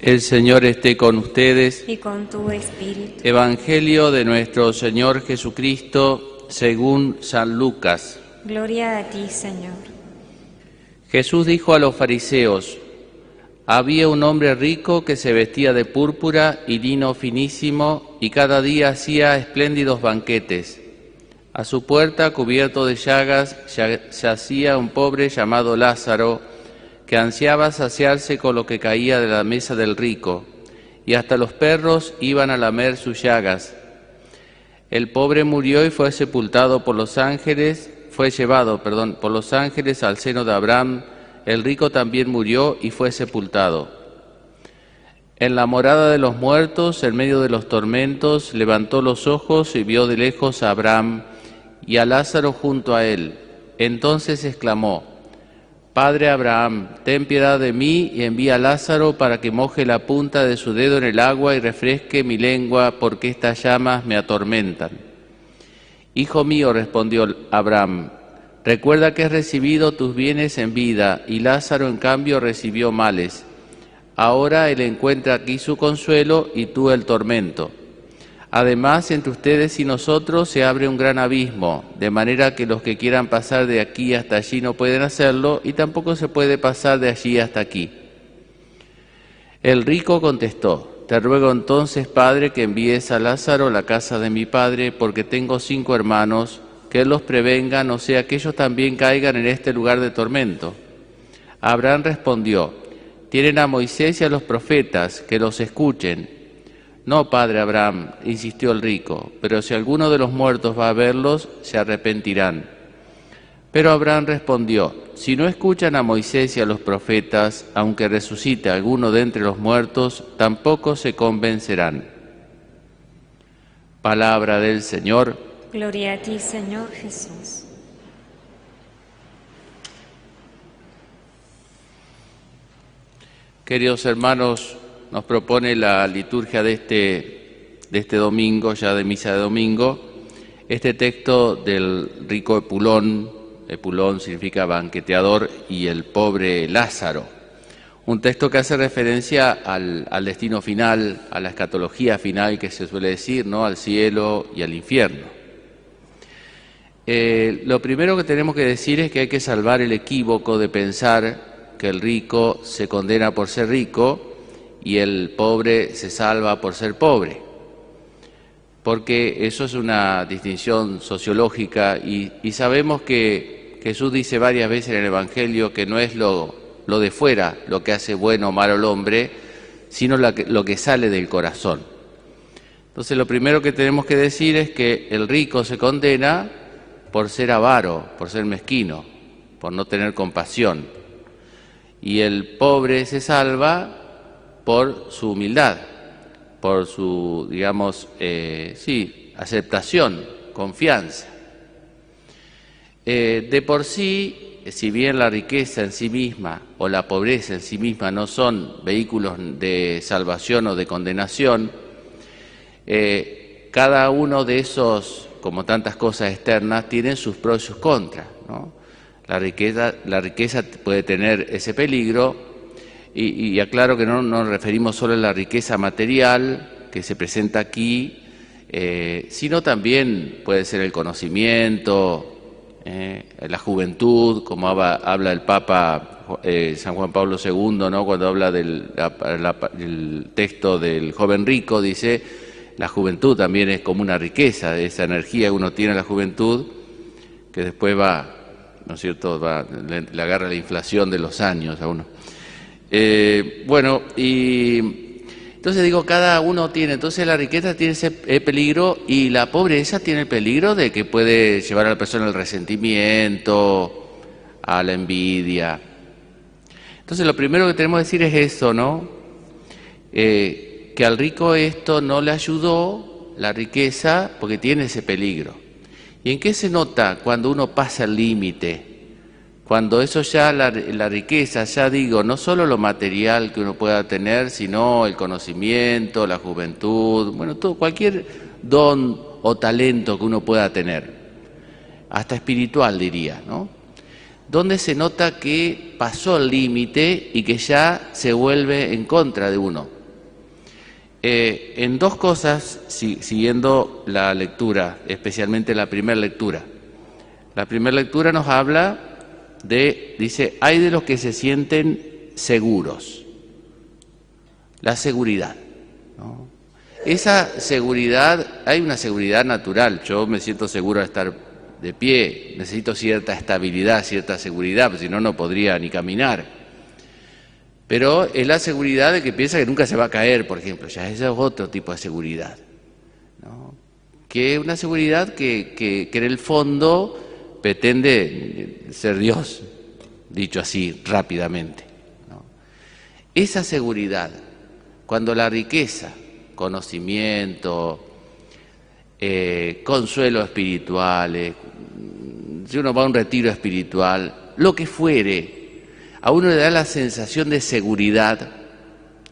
El Señor esté con ustedes. y con tu espíritu. Evangelio de nuestro Señor Jesucristo según San Lucas. Gloria a ti, Señor. Jesús dijo a los fariseos, había un hombre rico que se vestía de púrpura y lino finísimo y cada día hacía espléndidos banquetes. A su puerta, cubierto de llagas, ya- yacía un pobre llamado Lázaro, que ansiaba saciarse con lo que caía de la mesa del rico, y hasta los perros iban a lamer sus llagas. El pobre murió y fue sepultado por los ángeles, fue llevado, perdón, por los ángeles al seno de Abraham. El rico también murió y fue sepultado. En la morada de los muertos, en medio de los tormentos, levantó los ojos y vio de lejos a Abraham y a Lázaro junto a él. Entonces exclamó, Padre Abraham, ten piedad de mí y envía a Lázaro para que moje la punta de su dedo en el agua y refresque mi lengua, porque estas llamas me atormentan. Hijo mío, respondió Abraham, recuerda que has recibido tus bienes en vida y Lázaro en cambio recibió males. Ahora él encuentra aquí su consuelo y tú el tormento. Además, entre ustedes y nosotros se abre un gran abismo, de manera que los que quieran pasar de aquí hasta allí no pueden hacerlo y tampoco se puede pasar de allí hasta aquí. El rico contestó, Te ruego entonces, Padre, que envíes a Lázaro a la casa de mi padre, porque tengo cinco hermanos, que él los prevenga, no sea que ellos también caigan en este lugar de tormento. Abraham respondió, Tienen a Moisés y a los profetas, que los escuchen. No, padre Abraham, insistió el rico, pero si alguno de los muertos va a verlos, se arrepentirán. Pero Abraham respondió, si no escuchan a Moisés y a los profetas, aunque resucite alguno de entre los muertos, tampoco se convencerán. Palabra del Señor. Gloria a ti, Señor Jesús. Queridos hermanos, nos propone la liturgia de este, de este domingo, ya de misa de domingo, este texto del rico Epulón, Epulón significa banqueteador, y el pobre Lázaro. Un texto que hace referencia al, al destino final, a la escatología final que se suele decir, ¿no? al cielo y al infierno. Eh, lo primero que tenemos que decir es que hay que salvar el equívoco de pensar que el rico se condena por ser rico y el pobre se salva por ser pobre. Porque eso es una distinción sociológica y, sabemos que Jesús dice varias veces en el Evangelio que no es lo, lo de fuera lo que hace bueno o malo al hombre, sino la que- lo que sale del corazón. Entonces lo primero que tenemos que decir es que el rico se condena por ser avaro, por ser mezquino, por no tener compasión. Y el pobre se salva por su humildad, por su, digamos, eh, sí, aceptación, confianza. Eh, de por sí, si bien la riqueza en sí misma o la pobreza en sí misma no son vehículos de salvación o de condenación, eh, cada uno de esos, como tantas cosas externas, tienen sus pros y sus contras. la riqueza puede tener ese peligro y, aclaro que no nos referimos solo a la riqueza material que se presenta aquí, eh, sino también puede ser el conocimiento, eh, la juventud, como habla, el Papa eh, San Juan Pablo II, ¿no? cuando habla del texto del joven rico, dice, la juventud también es como una riqueza, esa energía que uno tiene en la juventud, que después va, ¿no es cierto?, va, le, le agarra la inflación de los años a uno. Eh, bueno, y entonces digo, cada uno tiene, entonces la riqueza tiene ese eh, peligro y la pobreza tiene el peligro de que puede llevar a la persona al resentimiento, a la envidia. Entonces lo primero que tenemos que decir es eso, ¿no? Eh, que al rico esto no le ayudó, la riqueza, porque tiene ese peligro. ¿Y en qué se nota cuando uno pasa el límite? Cuando eso ya, la, riqueza, ya digo, no solo lo material que uno pueda tener, sino el conocimiento, la juventud, bueno, todo, cualquier don o talento que uno pueda tener, hasta espiritual diría, ¿no? donde se nota que pasó el límite y que ya se vuelve en contra de uno. Eh, en dos cosas, siguiendo la lectura, especialmente la primera lectura. La primera lectura nos habla de, dice, hay de los que se sienten seguros. La seguridad. Esa seguridad, hay una seguridad natural. Yo me siento seguro de estar de pie, necesito cierta estabilidad, cierta seguridad, porque si no, no podría ni caminar. Pero es la seguridad de que piensa que nunca se va a caer, por ejemplo, ya ese es otro tipo de seguridad. Que es una seguridad que, que, en el fondo pretende ser Dios, dicho así rápidamente. Esa seguridad, cuando la riqueza, conocimiento, eh, consuelo espiritual, si uno va a un retiro espiritual, lo que fuere, a uno le da la sensación de seguridad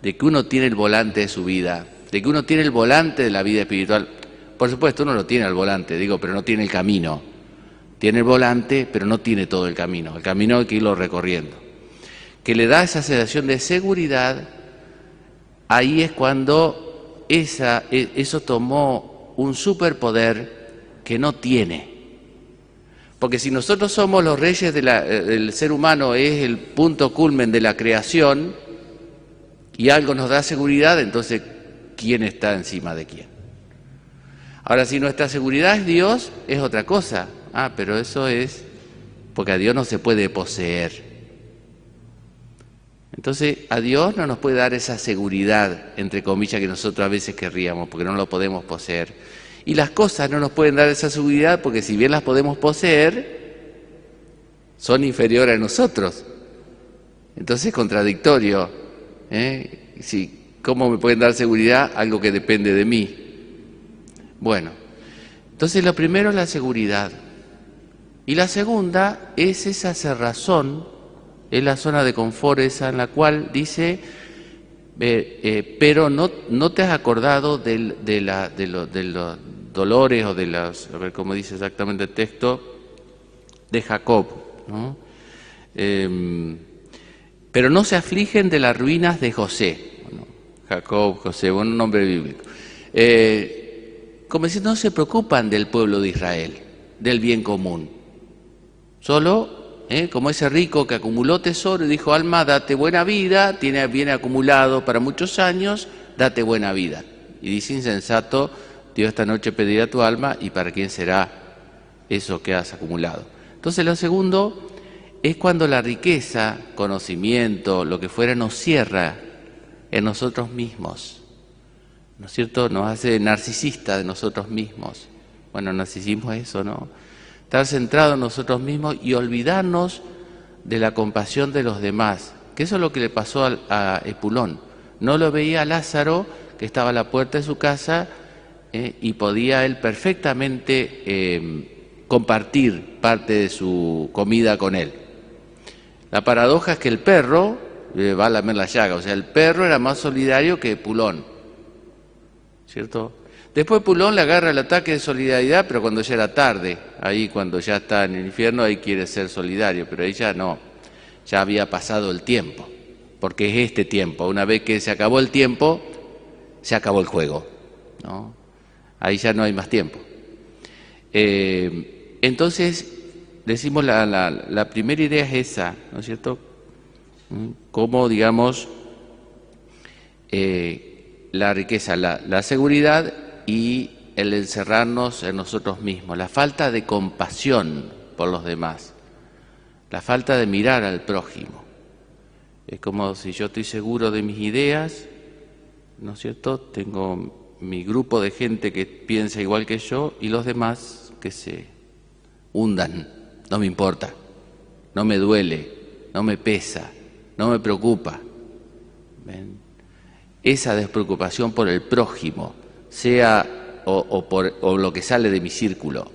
de que uno tiene el volante de su vida, de que uno tiene el volante de la vida espiritual. Por supuesto, uno lo tiene al volante, digo, pero no tiene el camino. Tiene el volante, pero no tiene todo el camino. El camino hay que irlo recorriendo. Que le da esa sensación de seguridad, ahí es cuando esa, e, eso tomó un superpoder que no tiene. Porque si nosotros somos los reyes del ser humano, es el punto culmen de la creación, y algo nos da seguridad, entonces, ¿quién está encima de quién? Ahora, si nuestra seguridad es Dios, es otra cosa. Ah, pero eso es porque a Dios no se puede poseer. Entonces, a Dios no nos puede dar esa seguridad, entre comillas, que nosotros a veces querríamos, porque no lo podemos poseer. Y las cosas no nos pueden dar esa seguridad, porque si bien las podemos poseer, son inferiores a nosotros. Entonces es contradictorio. ¿eh? ¿Cómo me pueden dar seguridad algo que depende de mí? Bueno, entonces lo primero es la seguridad. Y la segunda es esa cerrazón es la zona de confort esa en la cual dice, eh, eh, pero no, no te has acordado de, los dolores o de las, a ver cómo dice exactamente el texto, de Jacob. Em, pero no se afligen de las ruinas de José. Jacob, José, buen nombre bíblico. Eh, como decir, no se preocupan del pueblo de Israel, del bien común. Solo ¿eh? como ese rico que acumuló tesoro y dijo, alma, date buena vida, tiene bien acumulado para muchos años, date buena vida. Y dice insensato, Dios esta noche pedirá tu alma y para quién será eso que has acumulado. Entonces lo segundo es cuando la riqueza, conocimiento, lo que fuera, nos cierra en nosotros mismos. ¿No es cierto? Nos hace narcisista de nosotros mismos. Bueno, narcisismo es eso, ¿no? Estar centrado en nosotros mismos y olvidarnos de la compasión de los demás, que eso es lo que le pasó a, Epulón. No lo veía a Lázaro, que estaba a la puerta de su casa, eh, y podía él perfectamente eh, compartir parte de su comida con él. La paradoja es que el perro le va a lamer la llaga, o sea, el perro era más solidario que Epulón, ¿cierto? Después Pulón le agarra el ataque de solidaridad, pero cuando ya era tarde, ahí cuando ya está en el infierno, ahí quiere ser solidario, pero ahí ya no, ya había pasado el tiempo, porque es este tiempo, una vez que se acabó el tiempo, se acabó el juego, ¿no? ahí ya no hay más tiempo. Eh, entonces, decimos, la, la, primera idea es esa, ¿no es cierto? ¿Mm? Cómo, digamos, eh, la riqueza, la, la seguridad y el encerrarnos en nosotros mismos, la falta de compasión por los demás, la falta de mirar al prójimo. Es como si yo estoy seguro de mis ideas, ¿no es cierto? Tengo mi grupo de gente que piensa igual que yo y los demás que se hundan. No me importa, no me duele, no me pesa, no me preocupa. Esa despreocupación por el prójimo, sea o, por, lo que sale de mi círculo.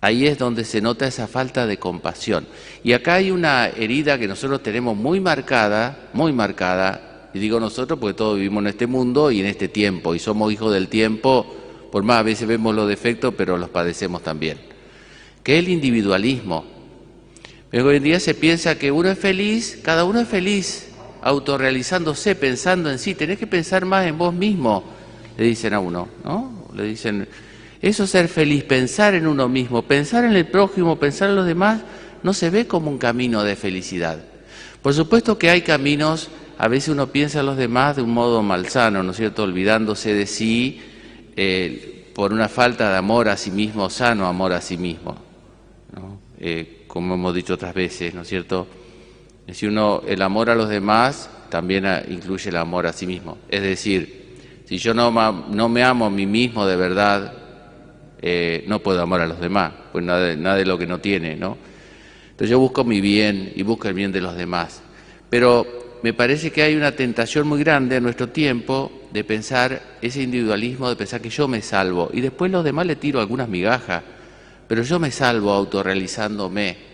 Ahí es donde se nota esa falta de compasión. Y acá hay una herida que nosotros tenemos muy marcada, muy marcada, y digo nosotros porque todos vivimos en este mundo y en este tiempo, y somos hijos del tiempo, por más a veces vemos los defectos, pero los padecemos también, que es el individualismo. Pero hoy en día se piensa que uno es feliz, cada uno es feliz, autorrealizándose, pensando en sí. Tenés que pensar más en vos mismo, le dicen a uno, ¿no? Le dicen, eso es ser feliz, pensar en uno mismo, pensar en el prójimo, pensar en los demás, no se ve como un camino de felicidad. Por supuesto que hay caminos, a veces uno piensa en los demás de un modo malsano, ¿no es cierto? Olvidándose de sí eh, por una falta de amor a sí mismo, sano amor a sí mismo, ¿no? Eh, como hemos dicho otras veces, ¿no es cierto? Si uno, el amor a los demás también incluye el amor a sí mismo. Es decir, si yo no, no me amo a mí mismo de verdad, eh, no puedo amar a los demás, pues nada, nada de lo que no tiene, ¿no? Entonces yo busco mi bien y busco el bien de los demás. Pero me parece que hay una tentación muy grande en nuestro tiempo de pensar ese individualismo, de pensar que yo me salvo y después los demás le tiro algunas migajas pero yo me salvo autorrealizándome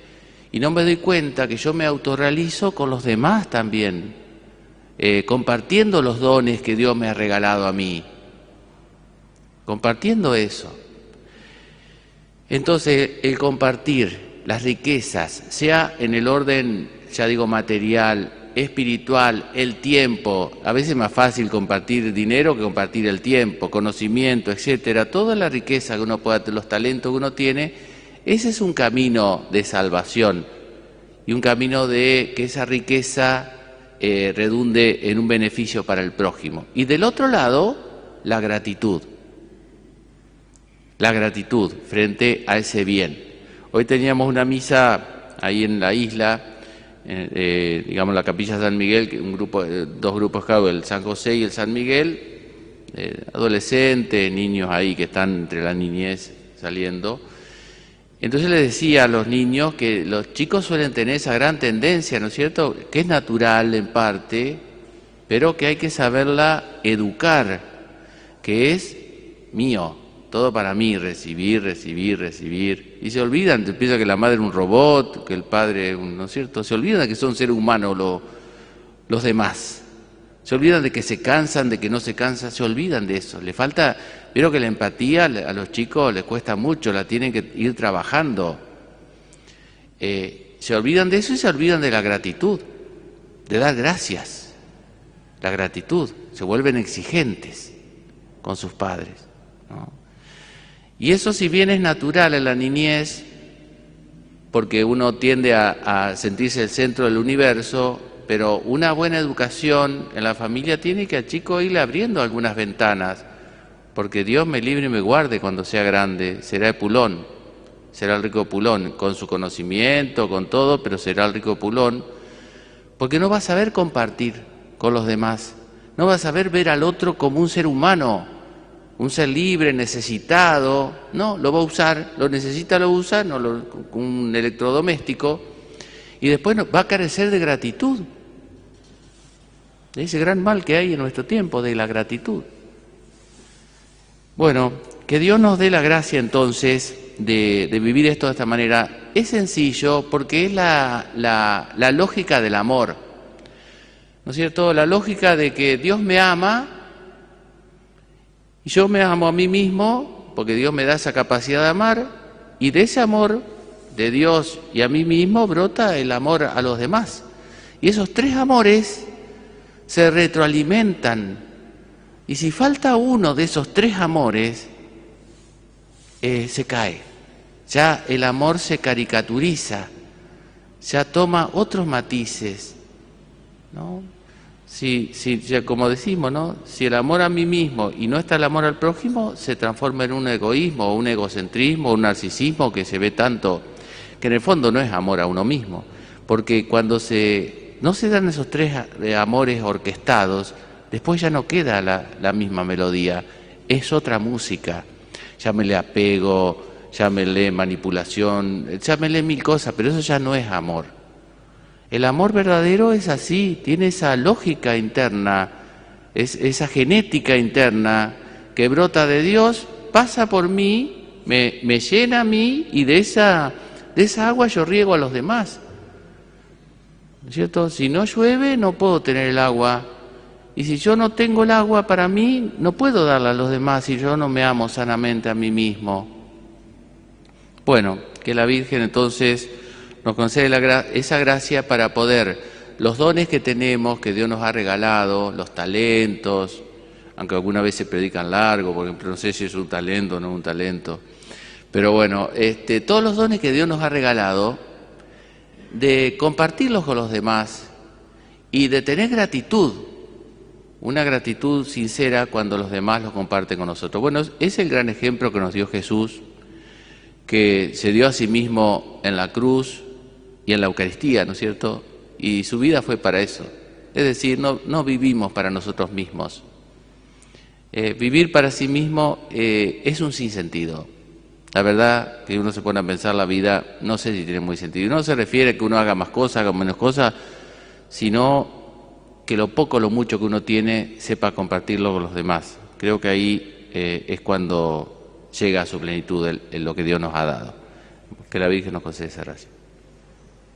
y no me doy cuenta que yo me autorrealizo con los demás también, eh, compartiendo los dones que Dios me ha regalado a mí, compartiendo eso. Entonces, el compartir las riquezas, sea en el orden, ya digo, material, espiritual, el tiempo, a veces es más fácil compartir dinero que compartir el tiempo, conocimiento, etcétera, toda la riqueza que uno pueda, los talentos que uno tiene, ese es un camino de salvación y un camino de que esa riqueza eh, redunde en un beneficio para el prójimo. Y del otro lado, la gratitud. La gratitud frente a ese bien. Hoy teníamos una misa ahí en la isla eh, eh, digamos, la capilla San Miguel, un grupo, dos grupos el San José y el San Miguel, adolescentes, niños ahí que están entre la niñez saliendo. Entonces les decía a los niños que los chicos suelen tener esa gran tendencia, ¿no es cierto? Que es natural en parte, pero que hay que saberla educar, que es mío, todo para mí, recibir, recibir, recibir. Y se olvidan, te piensa que la madre es un robot, que el padre, ¿no es cierto? Se olvidan que son seres humanos los demás. Se olvidan de que se cansan, de que no se cansan, se olvidan de eso. Le falta, veo que la empatía a los chicos les cuesta mucho, la tienen que ir trabajando. Eh, se olvidan de eso y se olvidan de la gratitud, de dar gracias. La gratitud, se vuelven exigentes con sus padres. Y eso si bien es natural en la niñez, porque uno tiende a, sentirse el centro del universo, pero una buena educación en la familia tiene que al chico irle abriendo algunas ventanas, porque Dios me libre y me guarde cuando sea grande, será el pulón, será el rico pulón, con su conocimiento, con todo, pero será el rico pulón, porque no va a saber compartir con los demás, no va a saber ver al otro como un ser humano, un ser libre, necesitado, no, lo va a usar, lo necesita, lo usa, no lo, un electrodoméstico, y después va a carecer de gratitud, de ese gran mal que hay en nuestro tiempo, de la gratitud. Bueno, que Dios nos dé la gracia entonces de, vivir esto de esta manera. Es sencillo porque es la, la lógica del amor, ¿no es cierto? La lógica de que Dios me ama, y yo me amo a mí mismo porque Dios me da esa capacidad de amar y de ese amor de Dios y a mí mismo brota el amor a los demás. Y esos tres amores se retroalimentan. Y si falta uno de esos tres amores, eh, se cae. Ya el amor se caricaturiza, ya toma otros matices. ¿no? Si, si, como decimos, ¿no? si el amor a mí mismo y no está el amor al prójimo, se transforma en un egoísmo, un egocentrismo, un narcisismo que se ve tanto, que en el fondo no es amor a uno mismo, porque cuando se, no se dan esos tres amores orquestados, después ya no queda la, misma melodía, es otra música, llámele apego, llámele manipulación, llámele mil cosas, pero eso ya no es amor. El amor verdadero es así, tiene esa lógica interna, es, esa genética interna que brota de Dios, pasa por mí, me, me llena a mí y de esa, de esa agua yo riego a los demás. ¿Cierto? Si no llueve no puedo tener el agua. Y si yo no tengo el agua para mí, no puedo darla a los demás si yo no me amo sanamente a mí mismo. Bueno, que la Virgen entonces nos concede esa gracia para poder los dones que tenemos, que Dios nos ha regalado, los talentos, aunque alguna vez se predican largo, por ejemplo, no sé si es un talento o no un talento, pero bueno, este, todos los dones que Dios nos ha regalado, de compartirlos con los demás y de tener gratitud, una gratitud sincera cuando los demás los comparten con nosotros. Bueno, es el gran ejemplo que nos dio Jesús, que se dio a sí mismo en la cruz y en la Eucaristía, ¿no es cierto? Y su vida fue para eso. Es decir, no, no vivimos para nosotros mismos. Eh, vivir para sí mismo eh, es un sinsentido. La verdad que uno se pone a pensar la vida, no sé si tiene muy sentido. Y no se refiere a que uno haga más cosas, haga menos cosas, sino que lo poco, lo mucho que uno tiene, sepa compartirlo con los demás. Creo que ahí eh, es cuando llega a su plenitud el- lo que Dios nos ha dado. Que la Virgen nos conceda esa gracia.